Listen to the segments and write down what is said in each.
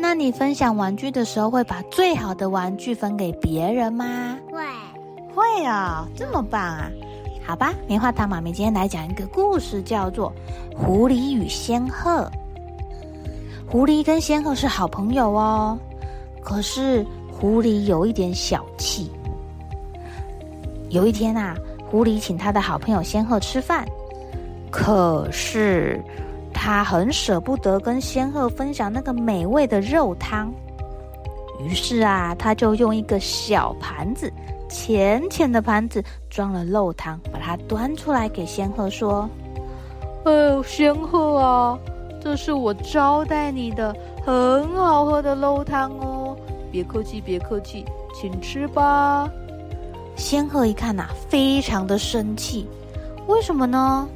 那你分享玩具的时候，会把最好的玩具分给别人吗？会，会哦，这么棒啊！好吧，棉花糖妈咪今天来讲一个故事，叫做《狐狸与仙鹤》。狐狸跟仙鹤是好朋友哦，可是狐狸有一点小气。有一天啊，狐狸请他的好朋友仙鹤吃饭，可是。他很舍不得跟仙鹤分享那个美味的肉汤，于是啊，他就用一个小盘子，浅浅的盘子装了肉汤，把它端出来给仙鹤说：“哎呦，仙鹤啊，这是我招待你的很好喝的肉汤哦，别客气，别客气，请吃吧。”仙鹤一看呐，非常的生气，为什么呢？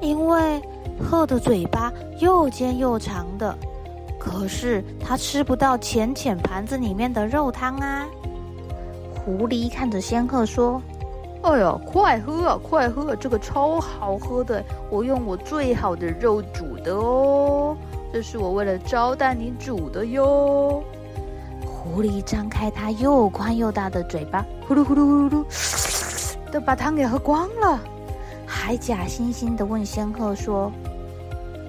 因为。鹤的嘴巴又尖又长的，可是它吃不到浅浅盘子里面的肉汤啊。狐狸看着仙鹤说：“哎呀，快喝啊，快喝！这个超好喝的，我用我最好的肉煮的哦，这是我为了招待你煮的哟。”狐狸张开它又宽又大的嘴巴，呼噜呼噜呼噜，都把汤给喝光了。还假惺惺的问仙鹤说：“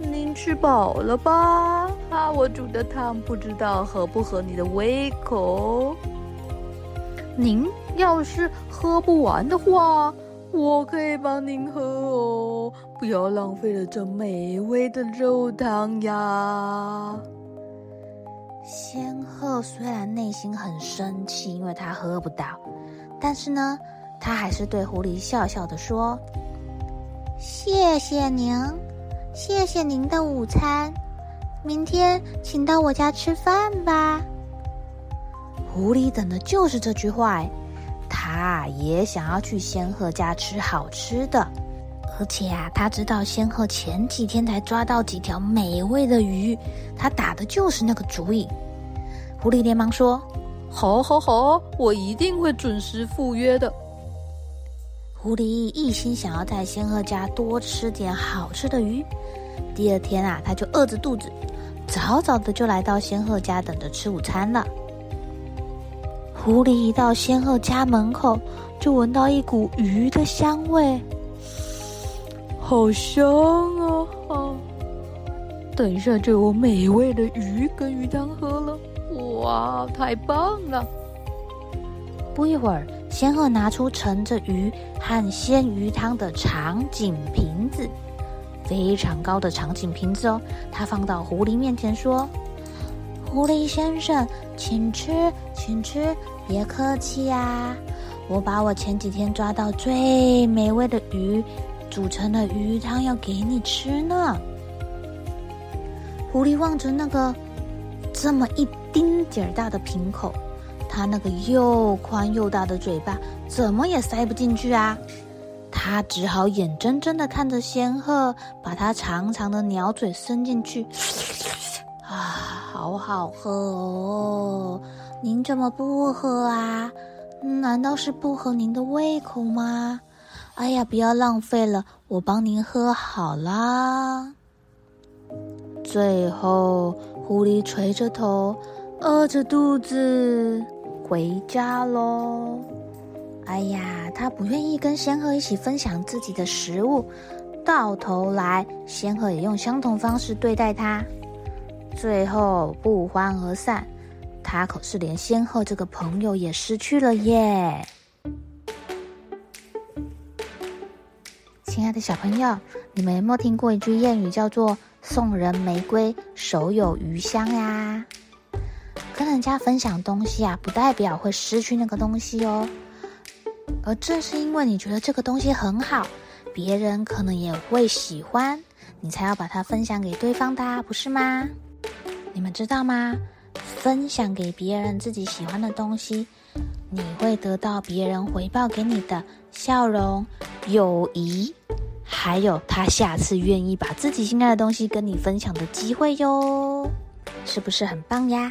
您吃饱了吧？啊，我煮的汤不知道合不合你的胃口？您要是喝不完的话，我可以帮您喝哦，不要浪费了这美味的肉汤呀。”仙鹤虽然内心很生气，因为他喝不到，但是呢，他还是对狐狸笑笑地说。谢谢您，谢谢您的午餐。明天请到我家吃饭吧。狐狸等的就是这句话，他也想要去仙鹤家吃好吃的，而且啊，他知道仙鹤前几天才抓到几条美味的鱼，他打的就是那个主意。狐狸连忙说：“好，好，好，我一定会准时赴约的。”狐狸一心想要在仙鹤家多吃点好吃的鱼。第二天啊，他就饿着肚子，早早的就来到仙鹤家等着吃午餐了。狐狸一到仙鹤家门口，就闻到一股鱼的香味，好香啊！啊，等一下就有美味的鱼跟鱼汤喝了，哇，太棒了！不一会儿。仙鹤拿出盛着鱼和鲜鱼汤的长颈瓶子，非常高的长颈瓶子哦。他放到狐狸面前说：“狐狸先生，请吃，请吃，别客气呀！我把我前几天抓到最美味的鱼煮成了鱼汤，要给你吃呢。”狐狸望着那个这么一丁点儿大的瓶口。他那个又宽又大的嘴巴，怎么也塞不进去啊！他只好眼睁睁的看着仙鹤把它长长的鸟嘴伸进去，啊，好好喝哦！您怎么不喝啊？难道是不合您的胃口吗？哎呀，不要浪费了，我帮您喝好啦。最后，狐狸垂着头，饿着肚子。回家喽！哎呀，他不愿意跟仙鹤一起分享自己的食物，到头来仙鹤也用相同方式对待他。最后不欢而散。他可是连仙鹤这个朋友也失去了耶。亲爱的小朋友，你们有没有听过一句谚语，叫做“送人玫瑰，手有余香”呀？跟人家分享东西啊，不代表会失去那个东西哦。而正是因为你觉得这个东西很好，别人可能也会喜欢，你才要把它分享给对方的，不是吗？你们知道吗？分享给别人自己喜欢的东西，你会得到别人回报给你的笑容、友谊，还有他下次愿意把自己心爱的东西跟你分享的机会哟，是不是很棒呀？